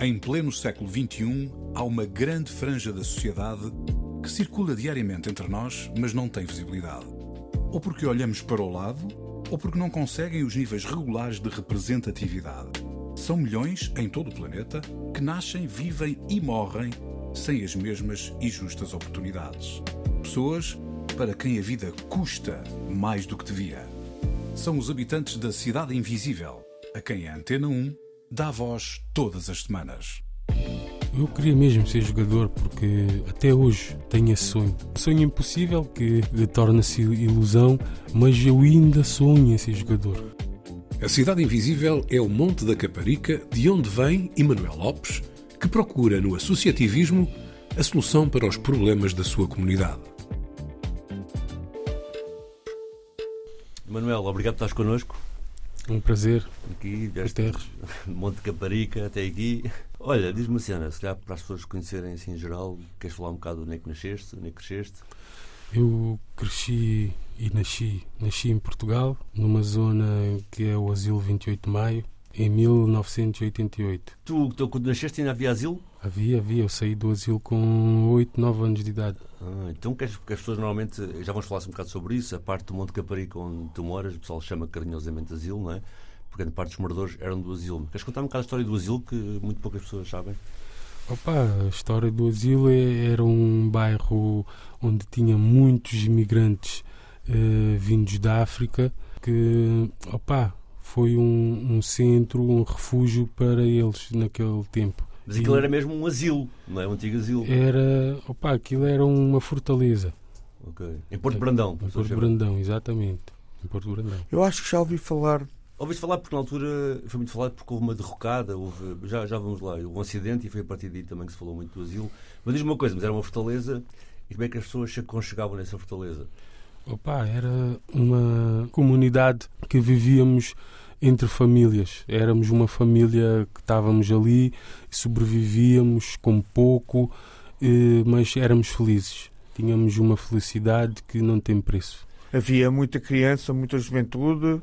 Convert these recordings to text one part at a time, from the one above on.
Em pleno século XXI, há uma grande franja da sociedade que circula diariamente entre nós, mas não tem visibilidade. Ou porque olhamos para o lado, ou porque não conseguem os níveis regulares de representatividade. São milhões em todo o planeta que nascem, vivem e morrem sem as mesmas e justas oportunidades. Pessoas para quem a vida custa mais do que devia. São os habitantes da Cidade Invisível, a quem a Antena 1 dá voz todas as semanas. Eu queria mesmo ser jogador porque até hoje tenho esse sonho. Sonho impossível que torna-se ilusão, mas eu ainda sonho em ser jogador. A Cidade Invisível é o Monte da Caparica, de onde vem Emanuel Lopes, que procura no associativismo a solução para os problemas da sua comunidade. Manuel, obrigado por estás connosco. Um prazer. Aqui, vieste Monte Caparica até aqui. Olha, diz-me assim, Ana, se calhar para as pessoas conhecerem assim em geral, queres falar um bocado onde é que nasceste, onde é que cresceste? Eu cresci e nasci, nasci em Portugal, numa zona que é o Asilo 28 de Maio, em 1988. Tu, tu quando nasceste ainda havia asilo? Havia, havia. Eu saí do asilo com 8, 9 anos de idade. Ah, então, que as, que as pessoas normalmente, já vamos falar um bocado sobre isso, a parte do Monte Caparica onde tu moras, o pessoal chama carinhosamente asilo, não é? Porque a parte dos moradores eram do asilo. Queres contar um bocado a história do asilo que muito poucas pessoas sabem? Opa, a história do asilo é, era um bairro onde tinha muitos imigrantes eh, vindos da África que, opa, foi um, um, centro, um refúgio para eles naquele tempo. Mas aquilo e, era mesmo um asilo, não é? Um antigo asilo. Era, opa, aquilo era uma fortaleza. Ok. Em Porto Brandão. Em Porto Brandão, exatamente. Em Porto Brandão. Eu acho que já ouvi falar. Ouviste falar porque na altura foi muito falado porque houve uma derrocada, houve, já, já vamos lá, houve um acidente e foi a partir daí também que se falou muito do asilo. Mas diz-me uma coisa, mas era uma fortaleza e como é que as pessoas se aconchegavam nessa fortaleza? Opa, era uma comunidade que vivíamos entre famílias. Éramos uma família que estávamos ali, sobrevivíamos com pouco, eh, mas éramos felizes. Tínhamos uma felicidade que não tem preço. Havia muita criança, muita juventude.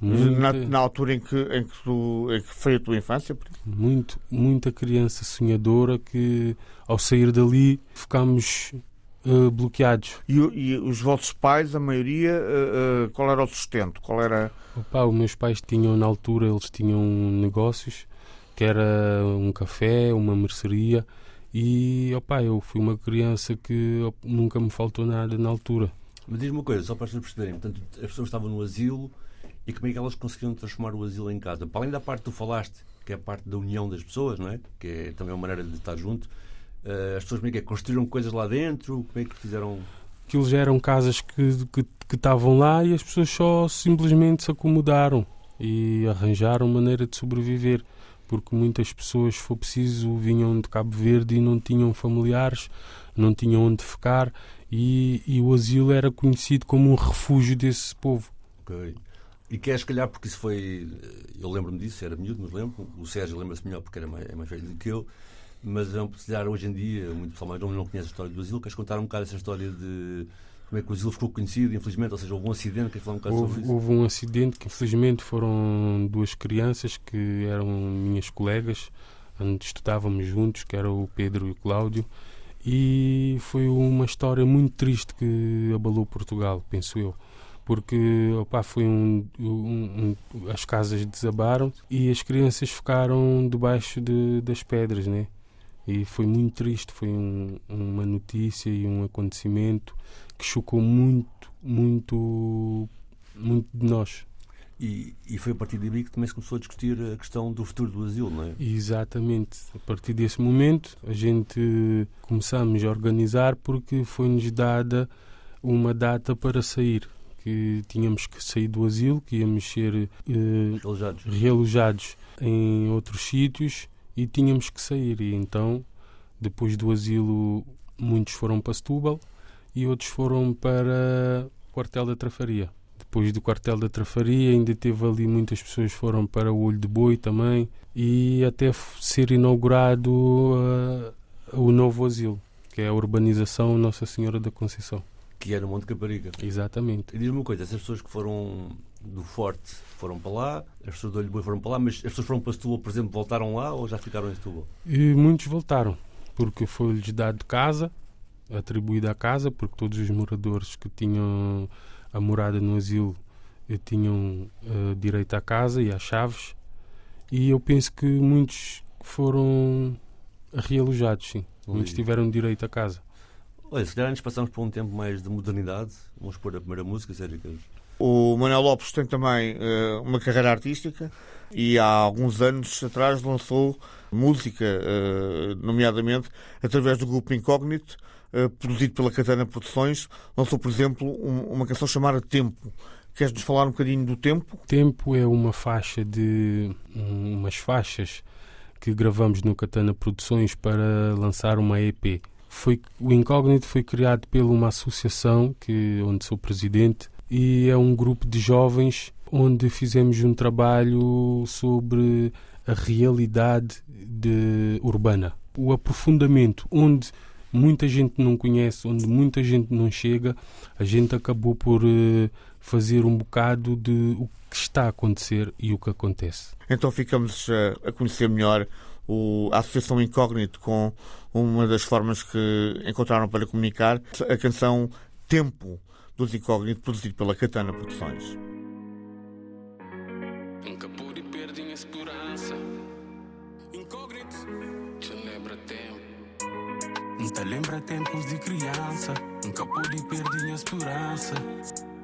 Muita... Na, na, altura em que, em, que tu, em que foi a tua infância? Muito, muita criança sonhadora que, ao sair dali, ficámos uh, bloqueados. E, e, os vossos pais, a maioria, uh, uh, qual era o sustento? Qual era... Opa, os meus pais tinham, na altura, eles tinham negócios, que era um café, uma mercearia, e opa, eu fui uma criança que nunca me faltou nada na altura. Mas diz-me uma coisa, só para as pessoas perceberem, portanto, as pessoas estavam no asilo e como é que elas conseguiram transformar o asilo em casa? Para além da parte que tu falaste, que é a parte da união das pessoas, não é? Que é também uma maneira de estar junto, as pessoas como é que é? Construíram coisas lá dentro? Como é que fizeram? Aquilo já eram casas que, que, que estavam lá e as pessoas só simplesmente se acomodaram e arranjaram maneira de sobreviver. Porque muitas pessoas, se for preciso, vinham de Cabo Verde e não tinham familiares, não tinham onde ficar e, e o asilo era conhecido como um refúgio desse povo. Ok. E queres, calhar, porque isso foi. Eu lembro-me disso, era miúdo, mas lembro. O Sérgio lembra-se melhor porque era mais, é mais velho do que eu mas é se calhar hoje em dia, muito pessoal mais não conhece a história do asilo. Queres contar um bocado essa história de como é que o asilo ficou conhecido, infelizmente? Ou seja, houve um acidente, queres falar um bocado houve, sobre isso? Houve um acidente que, infelizmente, foram duas crianças que eram minhas colegas, onde estudávamos juntos, que era o Pedro e o Cláudio. E foi uma história muito triste que abalou Portugal, penso eu porque opa, foi um, um, um, as casas desabaram e as crianças ficaram debaixo de, das pedras, né? E foi muito triste, foi um, uma notícia e um acontecimento que chocou muito, muito, muito de nós. E, e, foi a partir daí que também se começou a discutir a questão do futuro do asilo, não é? Exatamente. A partir desse momento, a gente começamos a organizar porque foi-nos dada uma data para sair. Que tínhamos que sair do asilo, que íamos ser eh, realojados. realojados em outros sítios e tínhamos que sair. E então, depois do asilo, muitos foram para Setúbal e outros foram para o quartel da Trafaria. Depois do quartel da Trafaria, ainda teve ali muitas pessoas foram para o Olho de Boi também e até ser inaugurado uh, o novo asilo, que é a urbanização Nossa Senhora da Conceição. Que era o Monte Caparica. Exatamente. E diz-me uma coisa, essas pessoas que foram do Forte foram para lá, as pessoas do Olho Boi foram para lá, mas as pessoas foram para Setúbal, por exemplo, voltaram lá ou já ficaram em Setúbal? E muitos voltaram, porque foi-lhes dado casa, atribuída a casa, porque todos os moradores que tinham a morada no asilo eh, tinham uh, direito à casa e às chaves. E eu penso que muitos foram realojados, sim. Ui. Muitos tiveram direito à casa. Olha, se calhar antes passamos por um tempo mais de modernidade. Vamos pôr a primeira música, sério. O Manuel Lopes tem também uh, uma carreira artística e há alguns anos atrás lançou música, uh, nomeadamente através do grupo Incógnito, uh, produzido pela Catana Produções. Lançou, por exemplo, um, uma canção chamada Tempo. Queres-nos falar um bocadinho do Tempo? Tempo é uma faixa de. Um, umas faixas que gravamos no Catana Produções para lançar uma EP. Foi, o Incógnito foi criado por uma associação que, onde sou presidente e é um grupo de jovens onde fizemos um trabalho sobre a realidade de, urbana. O aprofundamento, onde muita gente não conhece, onde muita gente não chega, a gente acabou por uh, fazer um bocado de o que está a acontecer e o que acontece. Então ficamos uh, a conhecer melhor a Associação Incógnito com uma das formas que encontraram para comunicar, a canção Tempo, dos Incógnitos, produzido pela Katana Produções. Nunca pude perder a esperança. Incógnito, te lembra tempo. Nunca lembra tempos de criança. Nunca pude perder a esperança.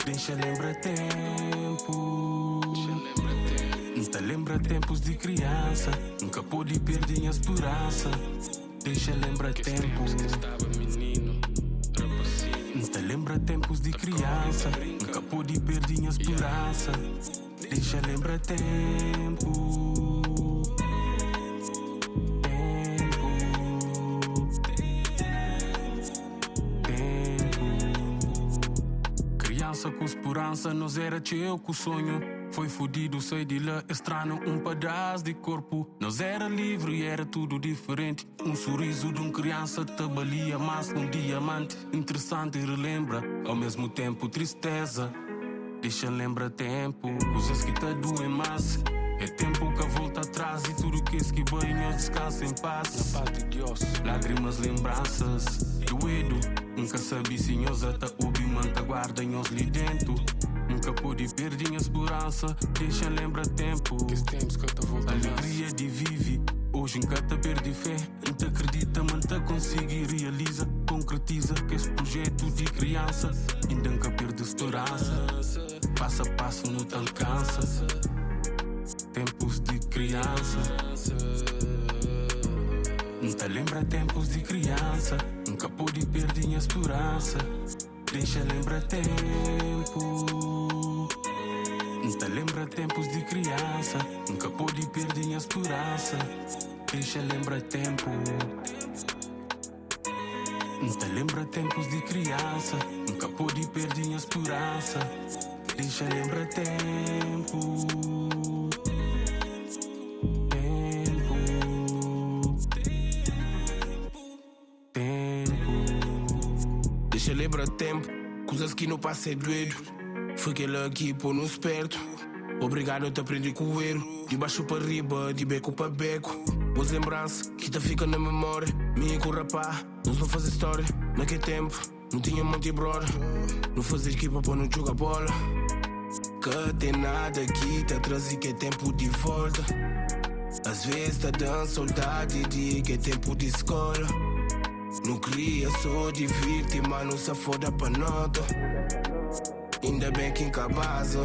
Deixa lembra tempo. Nunca lembra tempos de criança. Nunca pude perder a esperança. Deixa lembra tempo. Nunca lembra tempos de criança. Nunca pude perder a esperança. Deixa lembra tempo. Criança com esperança, nós era teu com sonho. Foi fudido, sei de lá, estranho, um pedaço de corpo. Nós era livre e era tudo diferente. Um sorriso de um criança tabalia mais um diamante. Interessante e relembra, ao mesmo tempo tristeza. Deixa lembra tempo, coisas que te doem mais. É tempo que volta atrás e tudo que esse que banho descansa em paz. Na paz de Deus. Lágrimas, lembranças, doído. Nunca sabi se nós até o manta guarda em os dentro. Nunca pude perder a esperança, deixa lembra tempo. Que tempos que eu Alegria de vive, hoje nunca te perdi fé. Não te acredita, mas te consigo realiza. Concretiza que esse projeto de criança ainda nunca perde esperança. Passo a passo não te alcança. Tempos de criança. Não te lembra tempos de criança. Nunca pude perder a esperança. Deixa lembra tempo. Nunca lembra tempos de criança. Nunca pude perder a esperança. Deixa lembra tempo. Nunca lembra tempos de criança. Nunca pude perder a esperança. Deixa lembra tempo. Tempo. Tempo. Coisas que não passei doido. Foi aquele aqui por nos perto. Obrigado, eu te aprendi com o erro. De baixo para riba, de beco para beco. Boas lembranças que te ficam na memória. Minha com o rapá, nós não fazer história. Naquele tempo, não tinha monte brother. Não fazia equipa para não jogar bola. Que tem nada aqui, tá atrás que é tempo de volta. Às vezes tá dando saudade de que é tempo de escola. Não queria só divirtir, mas não se foda pra nota. Ainda bem que em casa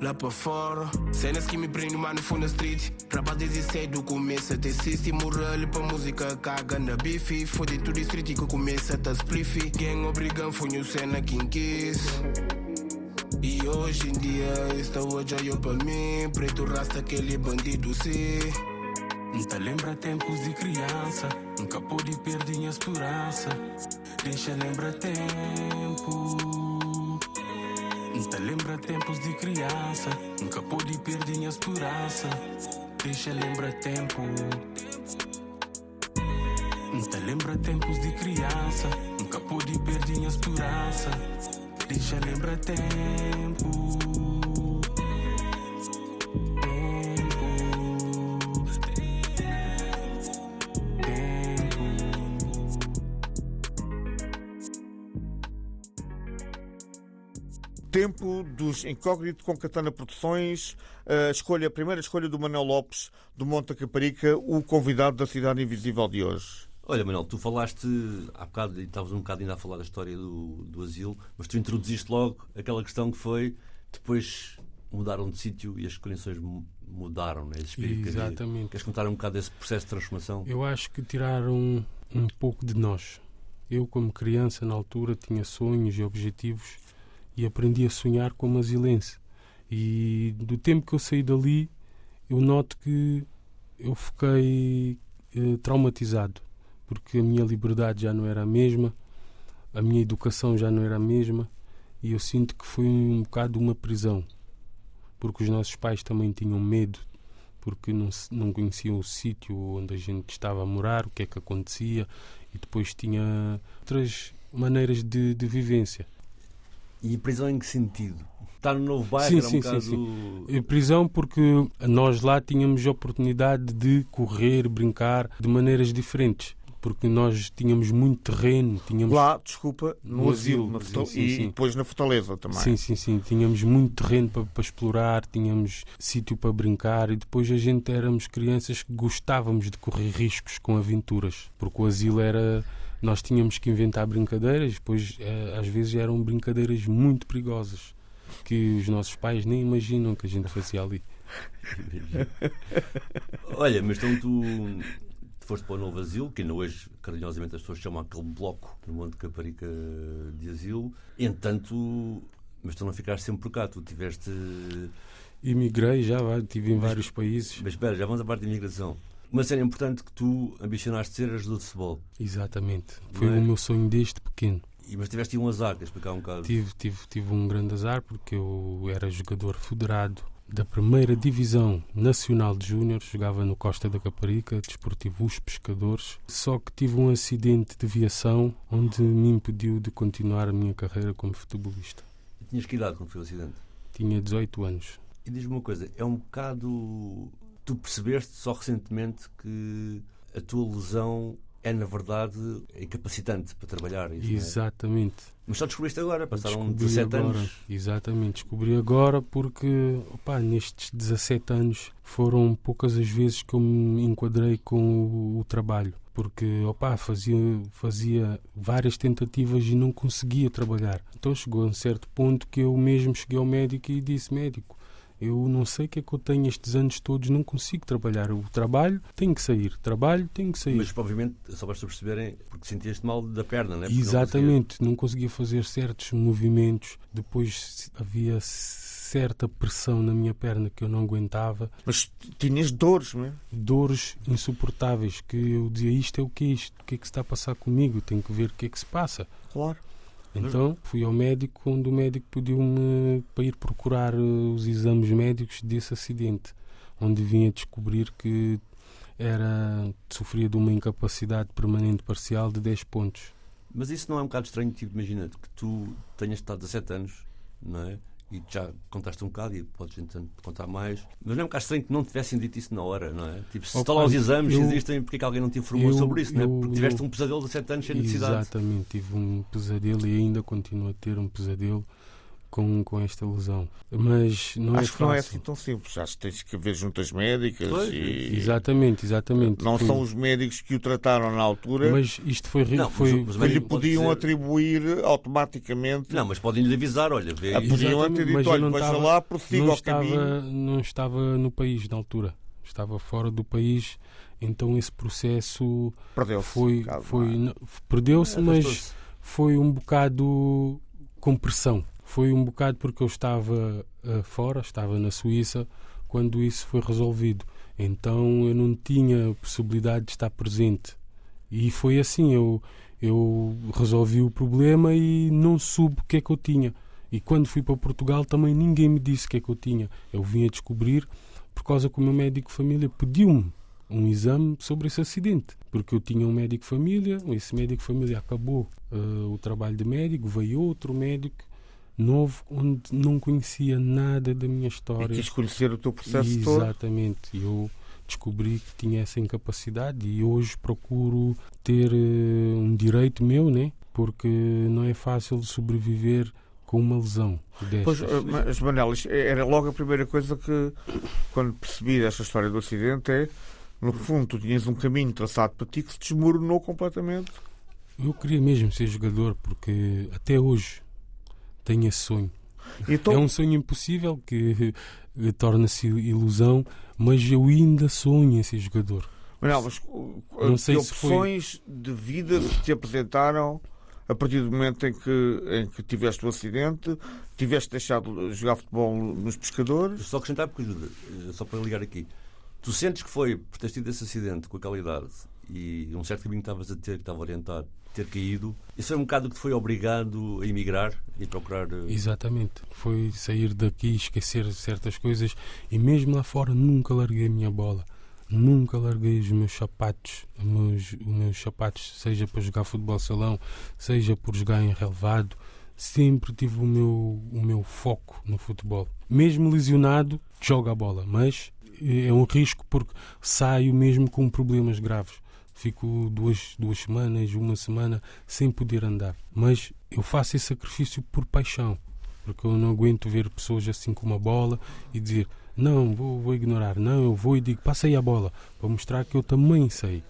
lá pra fora. Cenas que me prendem, mano, fundo da street. Rapa desde começa a ter system. Moral pra música caga na bife. Fode tudo street que começa a tá spliffy. Gang obrigam, foi no cena quem quis. E hoje em dia, esta hoje olhou pra mim. Preto rasta, aquele bandido se. Nunca lembra tempos de criança. Nunca pude perder a esperança. Deixa lembra tempo. Nunca lembra tempos de criança. Nunca pude perder a esperança. Deixa lembra tempo. Nunca lembra tempos de criança. Nunca pude perder a esperança. Deixa lembrar tempo. Tempo dos Incógnito com Catana Produções, a, escolha, a primeira escolha do Manuel Lopes do Monte Caparica, o convidado da Cidade Invisível de hoje. Olha, Manuel, tu falaste há bocado, e estavas um bocado ainda a falar da história do, do asilo, mas tu introduziste logo aquela questão que foi depois mudaram de sítio e as condições mudaram, né? esse espírito Exatamente. Queres contar um bocado desse processo de transformação? Eu acho que tiraram um pouco de nós. Eu, como criança, na altura, tinha sonhos e objetivos e aprendi a sonhar como asilense. E do tempo que eu saí dali, eu noto que eu fiquei eh, traumatizado, porque a minha liberdade já não era a mesma, a minha educação já não era a mesma, e eu sinto que foi um bocado uma prisão, porque os nossos pais também tinham medo, porque não, não conheciam o sítio onde a gente estava a morar, o que é que acontecia, e depois tinha outras maneiras de, de vivência. E prisão em que sentido? Estar no novo bairro sim, era um sim, bocado... sim, sim. Prisão porque nós lá tínhamos a oportunidade de correr, brincar de maneiras diferentes. Porque nós tínhamos muito terreno. Tínhamos... Lá, desculpa, no, No asilo, asilo, na sim, Fortal- sim, e sim. depois na Fortaleza também. Sim, sim, sim. Tínhamos muito terreno para, para explorar, tínhamos sítio para brincar e depois a gente éramos crianças que gostávamos de correr riscos com aventuras. Porque o asilo era. Nós tínhamos que inventar brincadeiras, depois eh, às vezes eram brincadeiras muito perigosas que os nossos pais nem imaginam que a gente fazia ali. Olha, mas então tu foste para o novo asilo, que ainda hoje, carinhosamente, as pessoas chamam aquele bloco no Monte Caparica de asilo. Entretanto, mas tu não ficaste sempre por cá, tu tiveste. Imigrei já, estive em vários países. Mas espera, já vamos à parte da imigração. Uma cena importante que tu ambicionaste ser jogador de futebol. Exatamente. Foi é? o meu sonho desde pequeno. E- Mas tiveste um azar, queres explicar um bocado? Tive, tive, tive um grande azar porque eu era jogador federado da primeira divisão nacional de júniores, jogava no Costa da Caparica, Desportivo Os Pescadores. Só que tive um acidente de viação onde me impediu de continuar a minha carreira como futebolista. E Tinhas que idade quando foi o acidente? Tinha 18 anos. E diz-me uma coisa, é um bocado. Tu percebeste só recentemente que a tua lesão é, na verdade, incapacitante para trabalhar. É? Exatamente. Mas só descobriste agora, passaram Descobri 17 agora. anos. Exatamente, descobri agora porque opa, nestes 17 anos foram poucas as vezes que eu me enquadrei com o, o trabalho. Porque opa, fazia, fazia várias tentativas e não conseguia trabalhar. Então chegou a um certo ponto que eu mesmo cheguei ao médico e disse: Médico, eu não sei o que é que eu tenho estes anos todos, não consigo trabalhar. O trabalho tem que sair, trabalho tem que sair. Mas, obviamente, só basta perceberem, porque sentias-te mal da perna, não é? Porque não Exatamente, não conseguia fazer certos movimentos. Depois havia certa pressão na minha perna que eu não aguentava, Mas tinhas dores, não é? dores insuportáveis que eu dizia isto é o que é isto, o que é que se está a passar comigo, tenho que ver o que é que se passa. Claro. Então fui ao médico, onde o médico pediu-me para ir procurar eh, os exames médicos desse acidente, onde vinha descobrir que era sofria de uma incapacidade permanente parcial de 10 pontos. Mas isso não é um bocado estranho, tipo, imagina que tu tenhas estado 17 anos, não é? E já contaste um bocado e podes entretanto contar mais. Mas não é um bocado estranho que não tivessem dito isso na hora, não é? Tipo, se estão lá os exames, eu- existem, porque é que alguém não te informou eu- sobre isso, não é? eu- Porque tiveste eu- um pesadelo de 17 anos sem necessidade. Exatamente, tive um pesadelo e ainda continuo a ter um pesadelo com, com esta lesão. Mas não é Acho que fácil. não é assim tão simples. Acho que tens que haver juntas médicas Pois. e Exatamente, exatamente. não Foi- são os médicos que o trataram na altura Mas isto foi, Não, mas foi, mas que lhe podiam dizer- atribuir automaticamente. Não, mas podem lhe avisar, olha, vê Ah, podiam ter dito, mas olha, não veja estava- lá, prossiga não ao caminho. estava, não estava no país na altura. Estava fora do país, então esse processo Perdeu-se. foi, um foi é? perdeu-se, mas foi um bocado com pressão. Foi um bocado porque eu estava eh, fora, estava na Suíça, quando isso foi resolvido. Então eu não tinha possibilidade de estar presente. E foi assim, eu, eu resolvi o problema e não soube o que é que eu tinha. E quando fui para Portugal também ninguém me disse o que é que eu tinha. Eu vim a descobrir por causa que o meu médico família pediu-me um exame sobre esse acidente, porque eu tinha um médico família, esse médico família acabou uh, o trabalho de médico, veio outro médico novo onde não conhecia nada da minha história. E quis conhecer o teu processo Exatamente. todo. Exatamente. Eu descobri que tinha essa incapacidade e hoje procuro ter uh, um direito meu, né? Porque não é fácil sobreviver com uma lesão destas. Pois, eh, mas Manel, era logo a primeira coisa que, quando percebi esta história do acidente, é, no fundo, tu tinhas um caminho traçado para ti que se desmoronou completamente. Eu queria mesmo ser jogador, porque até hoje tenho esse sonho. Então... É um sonho impossível que torna-se ilusão, mas eu ainda sonho em ser jogador. Manel, mas não sei que opções foi... de vida se te apresentaram a partir do momento em que, em que tiveste o acidente, tiveste deixado de jogar futebol nos pescadores? Só acrescentar, porque ajuda, só para ligar aqui. Tu sentes que foi por ter tido esse acidente com aquela idade e um certo caminho que estavas a ter, que estava orientado, ter caído, isso foi um bocado que foi obrigado a emigrar e procurar. Eh, Exatamente. Foi sair daqui, esquecer certas coisas e mesmo lá fora nunca larguei a minha bola. Nunca larguei os meus sapatos, os meus, os meus sapatos, seja para jogar futebol salão, seja por jogar em relevado. Sempre tive o meu, o meu foco no futebol. Mesmo lesionado, jogo a bola, mas é um risco porque saio mesmo com problemas graves. Fico duas, duas semanas, uma semana sem poder andar. Mas eu faço esse sacrifício por paixão, porque eu não aguento ver pessoas assim com uma bola e dizer não, vou, vou ignorar. Não, eu vou e digo, passei a bola, para mostrar que eu também sei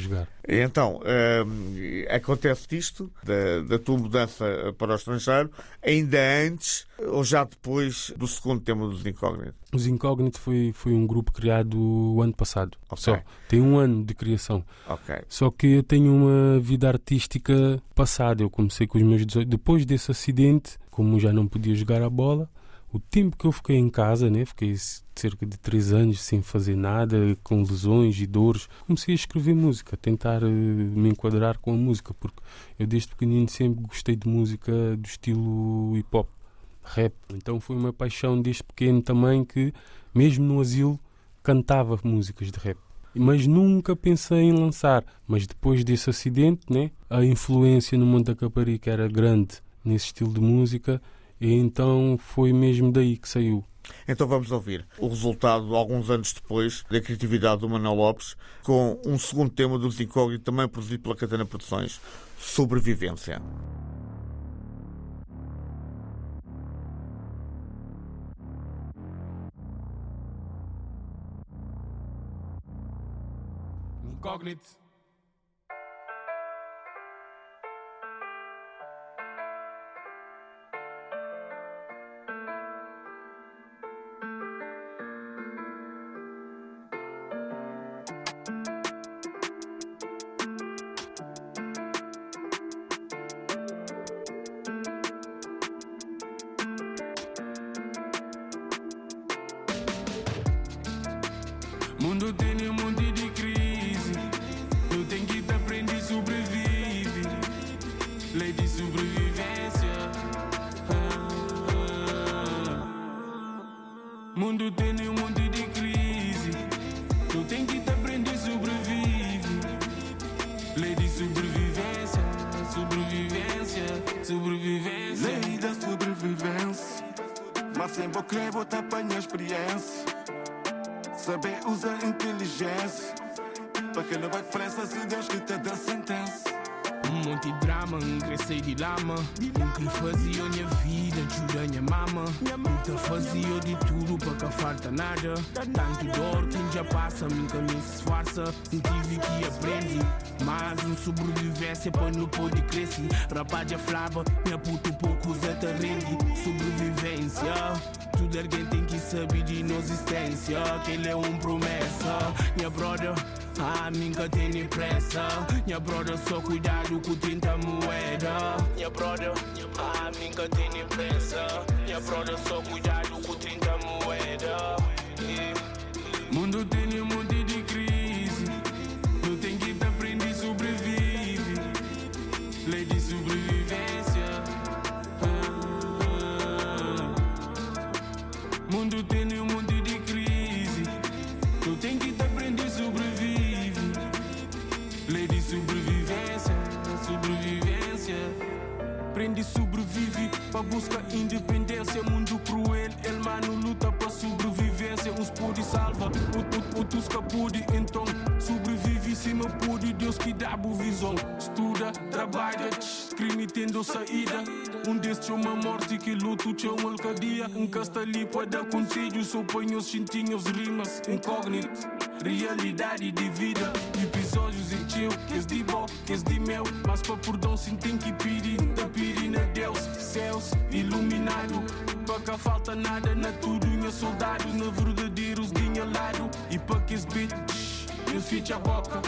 jogar. Então, hum, acontece isto, da, da, tua mudança para o estrangeiro, ainda antes ou já depois do segundo tema dos Incógnitos? Os Incógnitos foi, foi um grupo criado o ano passado. Okay. Só. Tem um ano de criação. Okay. Só que eu tenho uma vida artística passada. Eu comecei com os meus 18. Depois desse acidente, como já não podia jogar a bola, o tempo que eu fiquei em casa, né, fiquei cerca de três anos sem fazer nada, com lesões e dores, comecei a escrever música, tentar uh, me enquadrar com a música, porque eu desde pequenino sempre gostei de música do estilo hip hop, rap. Então foi uma paixão desde pequeno também que, mesmo no asilo, cantava músicas de rap. Mas nunca pensei em lançar. Mas depois desse acidente, né, a influência no mundo da Caparica era grande nesse estilo de música e então foi mesmo daí que saiu. Então vamos ouvir o resultado, alguns anos depois, da criatividade do Manuel Lopes, com um segundo tema dos Incógnitos, também produzido pela Catena Produções, Sobrevivência. Incógnito. Eu tenho que te aprender sobrevive. Lei de sobrevivência. Sobrevivência. Sobrevivência. Lei da sobrevivência. Mas eu creio, vou te apanhar experiência. Saber usar inteligência Para que não vai pressa se Deus que te dá sentença um monte de drama, cresci de lama. Que fazia minha vida, jura minha mama. Nunca fazia de tudo para que falta nada. Tanto dor que já passa, nunca me esforça. Tive que aprender Mais um sobrevivência para não poder crescer. Rapaz já falava, minha puto pouco usa rende Sobrevivência tudo alguém tem que saber de nossa existência Que ele é um promessa. Minha brother, a mim nunca tem pressa Minha brother, só cuidado com 30 moeda. Minha brother, a mim nunca tem pressa Minha brother, só cuidado com 30 moeda. Yeah. Mundo tem um monte de crise. Eu tenho que te aprender sobrevive. Lei de sobrevivência Mundo tem um sobrevive para busca independência. Mundo cruel, el mano luta para sobrevivência. Uns pude salva, outros pude então sobrevive se me pude. Deus que dá boa visão. Estuda, trabalha, crime tendo saída. Um destes é uma morte que luto, tinha um alcadia. Um ali para dar conselho, ponho os cintinhos, rimas, incógnito. Realidade de vida, episódios em chill, que de bom, que de mel. Mas para perdão, sim tem que pedir, da pedir na Deus, céus iluminado. Para que falta nada na tudo, minha soldados, na verdadeiros dinha lado. E para que esse beat, eu ficha a boca.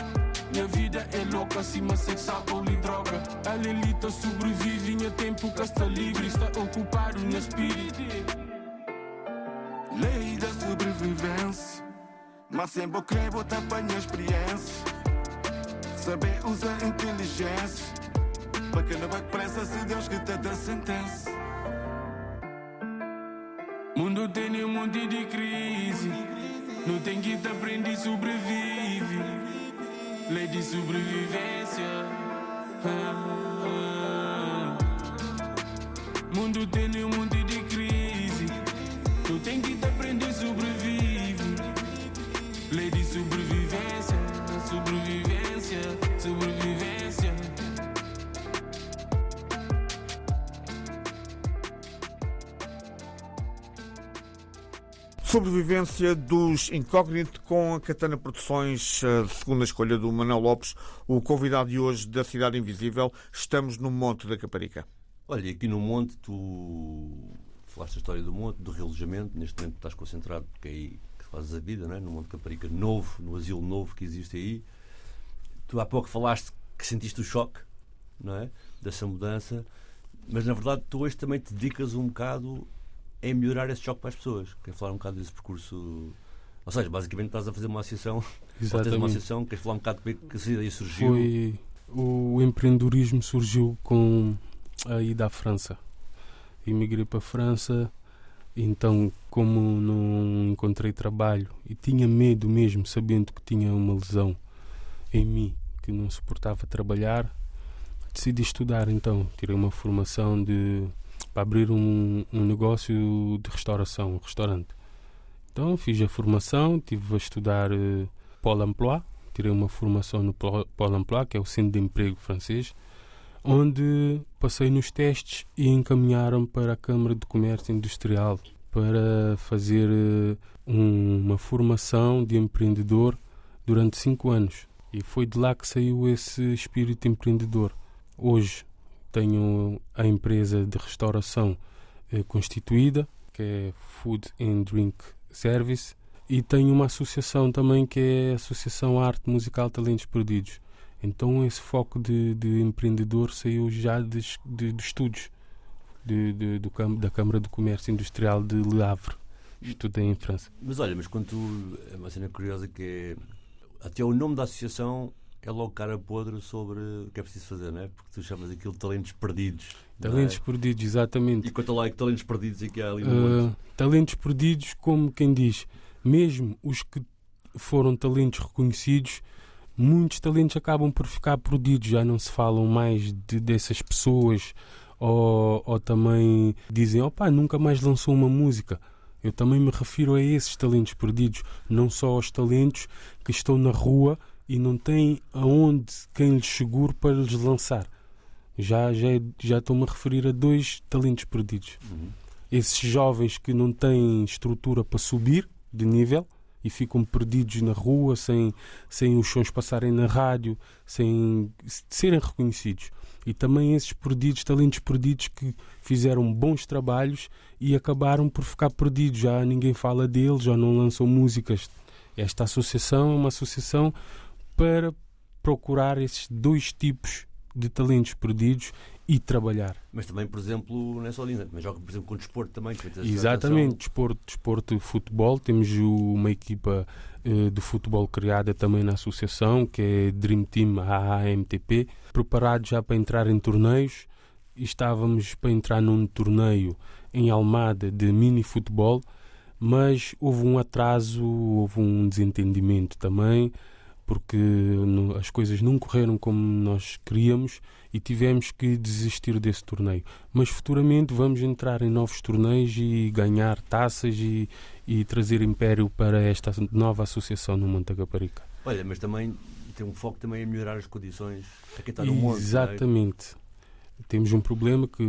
Minha vida é louca, acima sexo, álcool e droga. A Lelita sobrevive, em tempo que está livre, está ocupado na espírito. Lei da sobrevivência, mas sempre eu vou apanhar experiência. Saber usar inteligência, para que não vai pressa se Deus que te dá sentença. Mundo tem um monte de crise, não tem que te aprender sobrevive lei de sobrevivência. Mundo tem um monte de crise. Tu tem que te aprender sobrevive. Sobrevivência, sobrevivência, sobrevivência. Sobrevivência dos Incógnito com a Catana Produções, segunda escolha do Manuel Lopes, o convidado de hoje da Cidade Invisível. Estamos no Monte da Caparica. Olha, aqui no Monte, tu falaste a história do Monte, do realojamento. Neste momento estás concentrado, porque aí que fazes a vida, não é? no Monte Caparica novo, no asilo novo que existe aí. Tu há pouco falaste que sentiste o choque não é? dessa mudança, mas na verdade tu hoje também te dedicas um bocado é melhorar esse choque para as pessoas. Quero falar um bocado desse percurso. Ou seja, basicamente estás a fazer uma associação. Exatamente. uma associação, queres falar um bocado de como é que a ideia surgiu? Foi, o empreendedorismo surgiu com a ida à França. Emigrei para a França, então, como não encontrei trabalho e tinha medo mesmo, sabendo que tinha uma lesão em mim, que não suportava trabalhar, decidi estudar. Então, tirei uma formação de para abrir um, um negócio de restauração, um restaurante. Então fiz a formação, estive a estudar uh, Pôle Emploi, tirei uma formação no Pôle Emploi, que é o Centro de Emprego francês, onde passei nos testes e encaminharam para a Câmara de Comércio Industrial para fazer um, uma formação de empreendedor durante cinco anos. E foi de lá que saiu esse espírito empreendedor. Hoje tenho a empresa de restauração eh, constituída, que é Food and Drink Service, e tenho uma associação também que é a Associação Arte Musical Talentos Perdidos. Então esse foco de, de empreendedor saiu já de, de, de estudos de, de, do, da Câmara de Comércio Industrial de Le Havre. Estudei em França. Mas olha, mas quando tu, é uma cena curiosa que é até o nome da associação é logo cara podre sobre o que é preciso fazer, não é? Porque tu chamas aquilo de talentos perdidos. Talentos é? perdidos, exatamente. E conta lá que talentos perdidos e que há ali no uh, Talentos perdidos, como quem diz, mesmo os que foram talentos reconhecidos, muitos talentos acabam por ficar perdidos, já não se falam mais de, dessas pessoas, ou, ou também dizem, opá, nunca mais lançou uma música. Eu também me refiro a esses talentos perdidos, não só aos talentos que estão na rua e não tem aonde quem lhes segure para lhes lançar. Já, já, já estou-me a referir a dois talentos perdidos. Uhum. Esses jovens que não têm estrutura para subir de nível e ficam perdidos na rua, sem, sem os sons passarem na rádio, sem serem reconhecidos. E também esses perdidos, talentos perdidos que fizeram bons trabalhos e acabaram por ficar perdidos. Já ninguém fala deles, já não lançam músicas. Esta associação é uma associação para procurar esses dois tipos de talentos perdidos e trabalhar. Mas também, por exemplo, não é só linda, mas joga, por exemplo, com o desporto também. Exatamente, desporto, desporto futebol. Temos uma equipa uh, de futebol criada também na associação, que é Dream Team AAMTP, preparados já para entrar em torneios. Estávamos para entrar num torneio em Almada de mini futebol, mas houve um atraso, houve um desentendimento também porque as coisas não correram como nós queríamos e tivemos que desistir desse torneio. Mas futuramente vamos entrar em novos torneios e ganhar taças e, e trazer império para esta nova associação no Monte Caparica. Olha, mas também tem um foco também em melhorar as condições para quem está no monte. É? Exatamente. É? Temos um problema que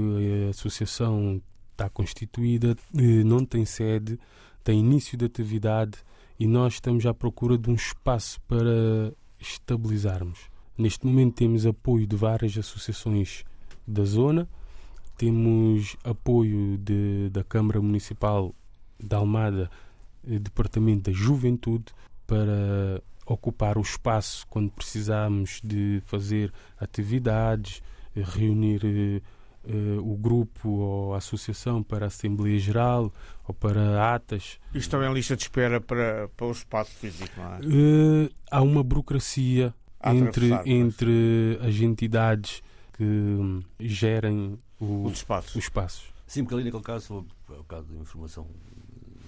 a associação está constituída, eh, não tem sede, tem início de atividade e nós estamos à procura de um espaço para estabilizarmos. Neste momento temos apoio de várias associações da zona, temos apoio de, da Câmara Municipal de Almada, eh, Departamento da Juventude, para ocupar o espaço quando precisamos de fazer atividades, eh, reunir uh, o grupo ou a associação para a Assembleia Geral ou para atas. Isto também é lista de espera para, para o espaço físico, não é? Uh, há uma burocracia entre, entre as entidades que hum, gerem o, os espaços. Os espaços. Sim, porque ali naquele caso, é o caso de informação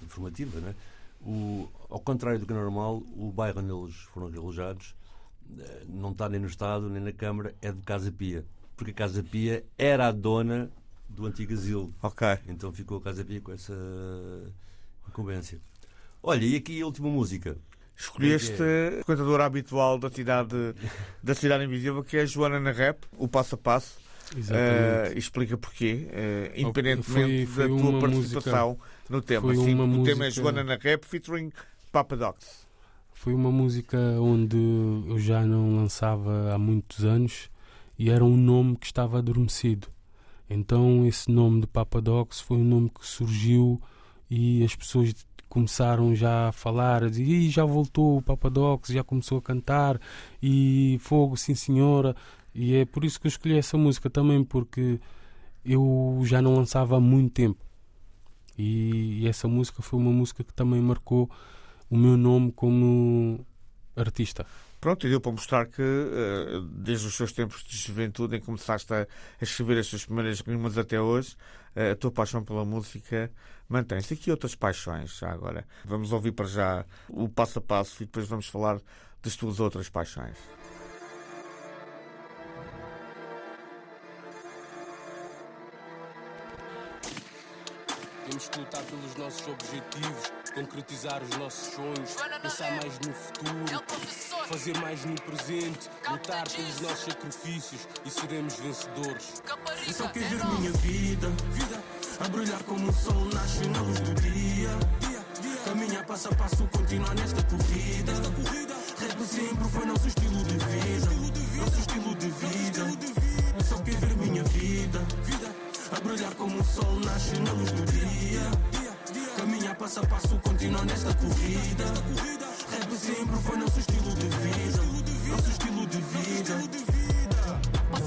informativa, né? o, ao contrário do que é normal, o bairro onde eles foram realojados eh, não está nem no Estado nem na Câmara, é de Casa Pia porque a Casa Pia era a dona do antigo asilo. Ok. Então ficou a Casa Pia com essa incumbência. Olha, e aqui a última música. Escolheste é a cantadora habitual da cidade, da cidade invisível, que é a Joana na Rap, o passo a passo. Uh, explica porquê, uh, independentemente foi, foi da tua participação música, no tema. Sim, o música, tema é Joana na Rap featuring Papa Docs. Foi uma música onde eu já não lançava há muitos anos e era um nome que estava adormecido. Então esse nome de Papadox foi um nome que surgiu e as pessoas começaram já a falar, a dizer, já voltou o Papadox, já começou a cantar e fogo, sim senhora. E é por isso que eu escolhi essa música também, porque eu já não lançava há muito tempo. E, e essa música foi uma música que também marcou o meu nome como artista. Pronto, e deu para mostrar que, eh, desde os seus tempos de juventude, em que começaste a escrever as suas primeiras rimas até hoje, eh, a tua paixão pela música mantém-se. Aqui outras paixões, já agora. Vamos ouvir para já o passo a passo e depois vamos falar das tuas outras paixões. Temos que lutar pelos nossos objetivos, concretizar os nossos sonhos, pensar mais no futuro, fazer mais no presente, lutar pelos nossos sacrifícios e seremos vencedores. Eu só quero ver minha vida, vida a brilhar como o sol nasce na luz do dia. Caminhar passo a passo, continuar nesta corrida. Rap sempre foi nosso estilo de vida, nosso estilo de vida. Eu só quero ver minha vida, brilhar como o sol nasce na luz do dia. Caminha passo a passo, continua nesta corrida. Rap sempre foi nosso estilo de vida. Nosso estilo de vida.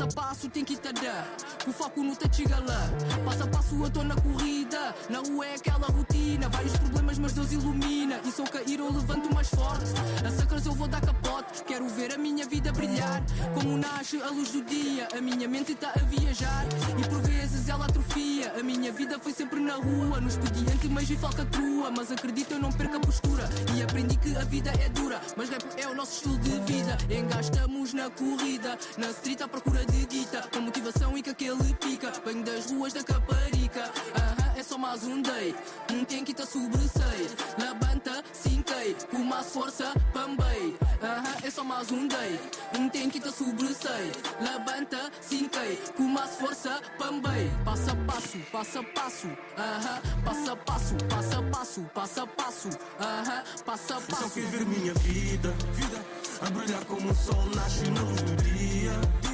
A passo tem que te dar, o foco no te chega lá. Passo a passo eu tô na corrida, na rua é aquela rotina. Vários problemas, mas Deus ilumina. E se eu cair, eu levanto mais forte. A sacras eu vou dar capote. Quero ver a minha vida brilhar, como nasce a luz do dia. A minha mente está a viajar e por vezes ela atrofia. A minha vida foi sempre na rua, no expediente, mas vi falcatrua. Mas acredito, eu não perco a postura. E aprendi que a vida é dura, mas rap é o nosso estilo de vida. Engastamos na corrida, na street à procura de guita Com motivação e que aquele pica. Venho das ruas da Caparica. -huh, É só mais um day. Um tem que te sobressair Levanta, cinquei Com mais força, pambei. -huh, É só mais um day. Um tem que te sobressair Levanta, cinquei Com mais força, pambei. Passo a passo, passo a passo -huh, Passo a passo, passo a passo Passo a passo, -huh, passo a passo só quero ver minha vida, vida A brilhar como o sol nasce do dia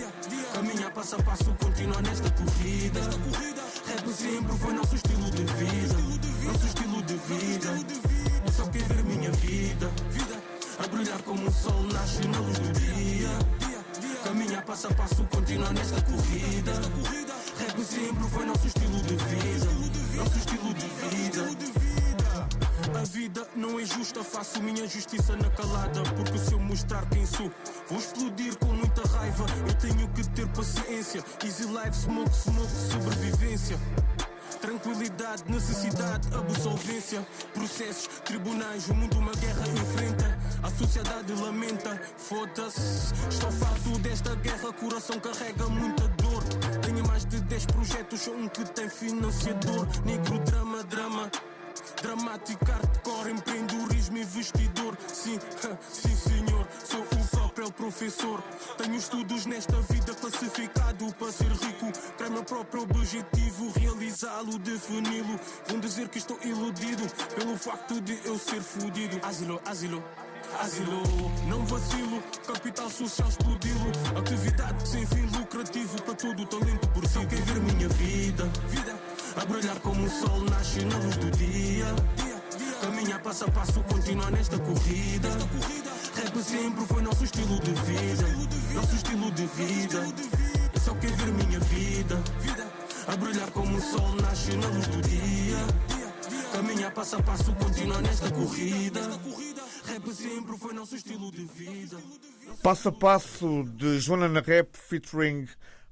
Caminha passo a passo, continua nesta corrida. Rap sempre foi nosso estilo de vida. Nosso estilo de vida. Só quero ver minha vida. A brilhar como o sol nasce na luz do dia. Caminha passo a passo, continua nesta corrida. Rap sempre foi nosso estilo de vida. Nosso estilo de vida. A vida não é justa, faço minha justiça na calada. Porque se eu mostrar quem sou, vou explodir com muita raiva. Eu tenho que ter paciência. Easy life, smoke, smoke, sobrevivência. Tranquilidade, necessidade, absolvência. Processos, tribunais, o mundo uma guerra enfrenta. A sociedade lamenta, foda-se. Estou farto desta guerra, coração carrega muita dor. Tenho mais de 10 projetos, um que tem financiador. Negro, drama, drama. Dramático, hardcore, empreendedorismo e vestidor. Sim, sim, senhor, sou o professor. Tenho estudos nesta vida classificado para ser rico. Para meu próprio objetivo, realizá-lo, defini-lo. Vão dizer que estou iludido pelo facto de eu ser fudido. Asilo, asilo. Asilo, não vacilo, capital social explodi-lo. Atividade sem fim lucrativo para todo o talento por si. Quem ver minha vida, vida a brilhar como o sol nasce na luz do dia. Caminhar passo a passo, continuar nesta corrida. Rap sempre foi nosso estilo de vida. Nosso estilo de vida. É só quem ver minha vida. A brilhar como o sol nasce na luz do dia. Caminhar passo a passo, continuar nesta corrida. Rap sempre foi nosso estilo de vida. Passo a passo de Joana na Rap featuring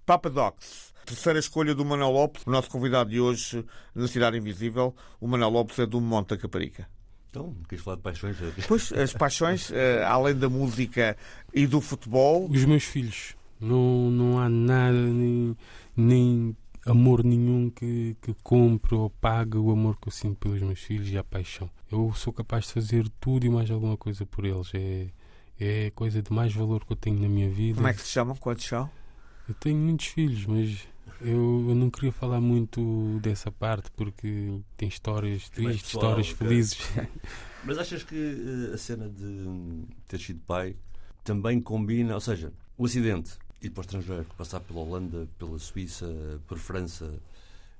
Papa Docs. Terceira escolha do Manuel Lopes, o nosso convidado de hoje na Cidade Invisível. O Manuel Lopes é do Monte da Caparica. Então, queres falar de paixões? Pois, as paixões, eh, além da música e do futebol. Os meus filhos. Não, não há nada, nem, nem amor nenhum que, que compre ou pague o amor que eu sinto pelos meus filhos e a paixão. Eu sou capaz de fazer tudo e mais alguma coisa por eles. É, é a coisa de mais valor que eu tenho na minha vida. Como é que se chamam? Quantos são? Eu tenho muitos filhos, mas eu, eu, não queria falar muito dessa parte porque tem histórias tristes, histórias felizes. Mas achas que uh, a cena de ter sido pai também combina, ou seja, o acidente ir para o estrangeiro, passar pela Holanda, pela Suíça, por França,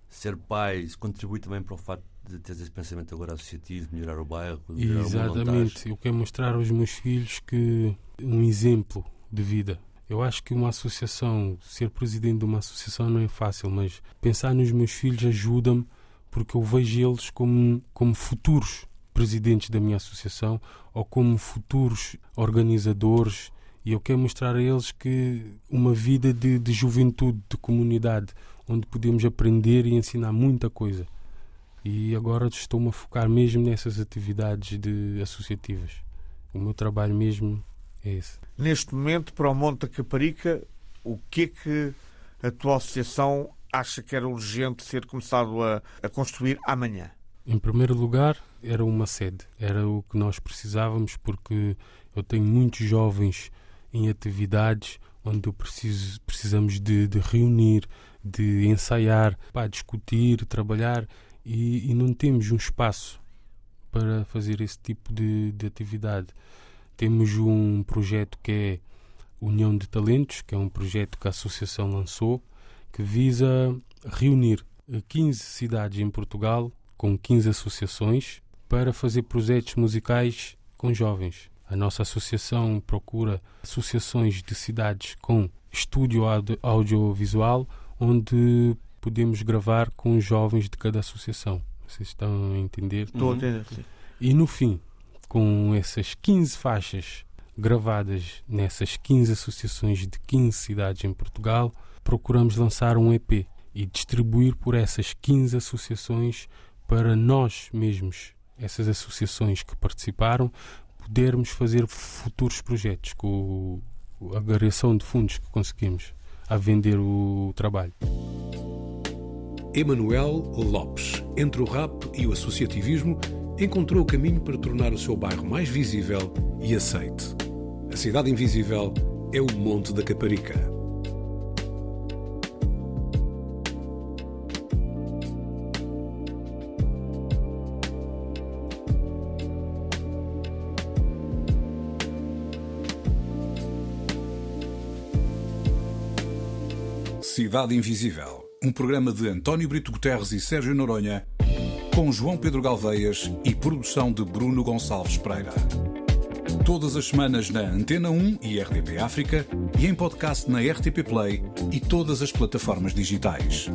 ser pai, contribui também para o facto de ter esse pensamento agora associativo, melhorar o bairro, melhorar Exatamente. O eu quero mostrar aos meus filhos que um exemplo de vida eu acho que uma associação, ser presidente de uma associação não é fácil, mas pensar nos meus filhos ajuda-me porque eu vejo eles como, como futuros presidentes da minha associação ou como futuros organizadores e eu quero mostrar a eles que uma vida de, de juventude, de comunidade, onde podemos aprender e ensinar muita coisa. E agora estou-me a focar mesmo nessas atividades de associativas. O meu trabalho mesmo é esse. Neste momento, para o Monte da Caparica, o que é que a tua associação acha que era urgente ser começado a, a construir amanhã? Em primeiro lugar, era uma sede. Era o que nós precisávamos, porque eu tenho muitos jovens em atividades onde preciso, precisamos de, de, reunir, de ensaiar, para discutir, trabalhar e, e, não temos um espaço para fazer esse tipo de, de atividade. Temos um projeto que é União de Talentos, que é um projeto que a associação lançou, que visa reunir 15 cidades em Portugal com 15 associações para fazer projetos musicais com jovens. A nossa associação procura associações de cidades com estúdio audiovisual, onde podemos gravar com os jovens de cada associação. Vocês estão a entender? Estou a entender, sim. E no fim, com essas 15 faixas gravadas nessas 15 associações de 15 cidades em Portugal, procuramos lançar um EP e distribuir por essas 15 associações para nós mesmos, essas associações que participaram, podermos fazer futuros projetos com a agregação de fundos que conseguimos a vender o trabalho. Emanuel Lopes, entre o rap e o associativismo, encontrou o caminho para tornar o seu bairro mais visível e aceite. A cidade invisível é o Monte da Caparica. Cidade Invisível, um programa de António Brito Guterres e Sérgio Noronha com João Pedro Galveias e produção de Bruno Gonçalves Pereira. Todas as semanas na Antena 1 e RDP África e em podcast na RTP Play e todas as plataformas digitais.